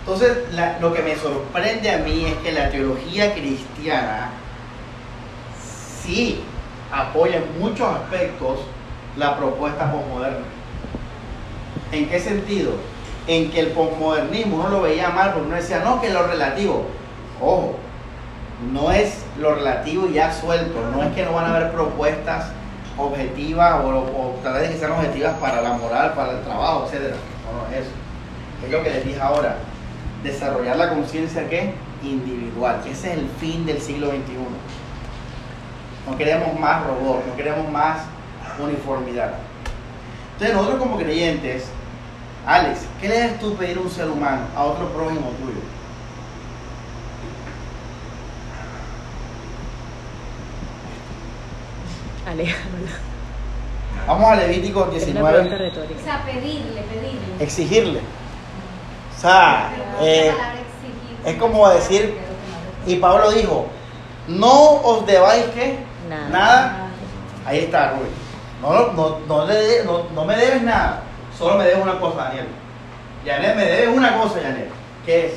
Entonces, lo que me sorprende a mí es que la teología cristiana sí apoya en muchos aspectos la propuesta posmoderna. ¿En qué sentido? En que el posmodernismo uno lo veía mal porque uno decía, no, que lo relativo. Ojo, no es lo relativo ya suelto, no es que no van a haber propuestas objetivas o, o tal vez que sean objetivas para la moral, para el trabajo, etc. No, no es eso. Es lo que les dije ahora, desarrollar la conciencia que individual. Ese es el fin del siglo XXI. No queremos más robot, no queremos más uniformidad. Entonces nosotros como creyentes, Alex, ¿qué le debes tú pedir a un ser humano, a otro prójimo tuyo? Alejandro. Vamos a Levítico Es una pregunta 19, O sea, pedirle, pedirle. exigirle. O sea, eh, es como decir, y Pablo dijo, no os debáis que Nada. nada. Ahí está, Rubén. No, no, no me debes nada, solo me debes una cosa, Daniel. Yanet, me debes una cosa, Yanet. ¿Qué es?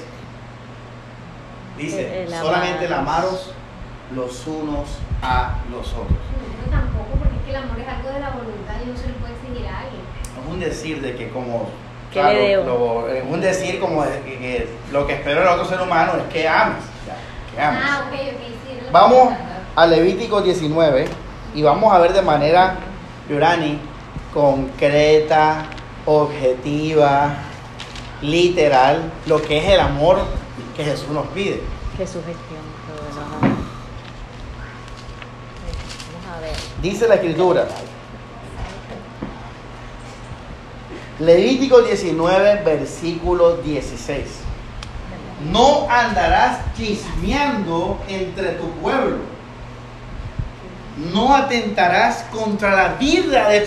Dice, El- el solamente el amaros los unos a los otros. No, tampoco, porque es que el amor es algo de la voluntad y no se le puede exigir a alguien. Es un decir de que como... ¿Qué le debo? lo- es un decir como de que, que lo que espero del otro ser humano es que ames. que ames. Ah, ok, ok, sí. Vamos a Levítico 19 y vamos a ver de manera, Yurani, concreta, objetiva, literal, lo que es el amor que Jesús nos pide. A ver. Dice la escritura. Levítico 19, versículo 16. No andarás chismeando entre tu pueblo. No atentarás contra la vida de tu